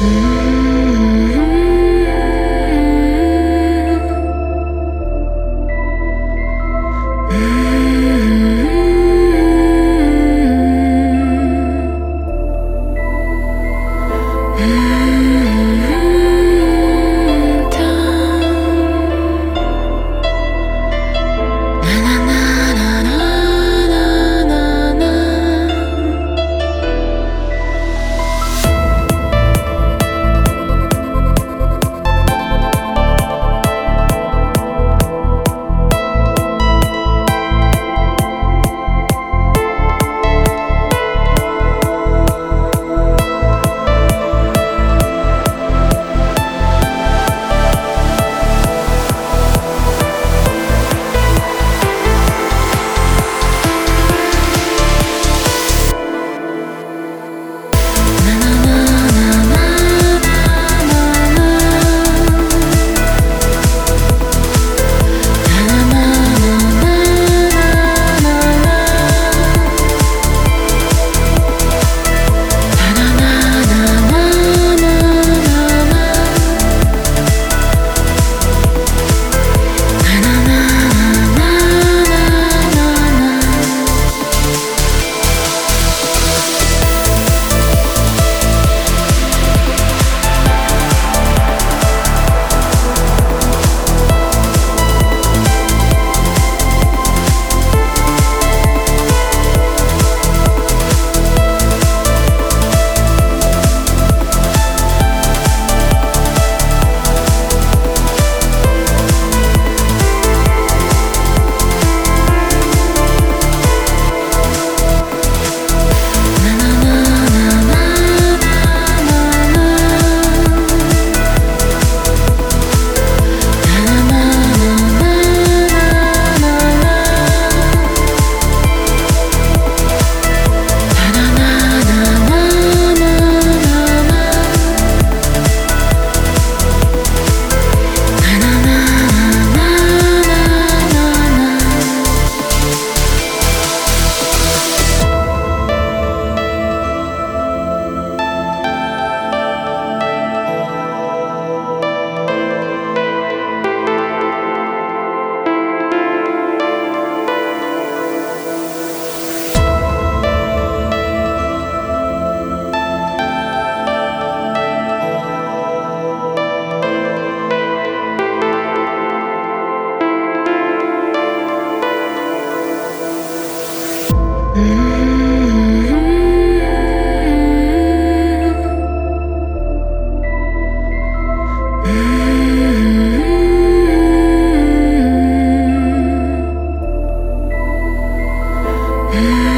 Mm. Mm-hmm.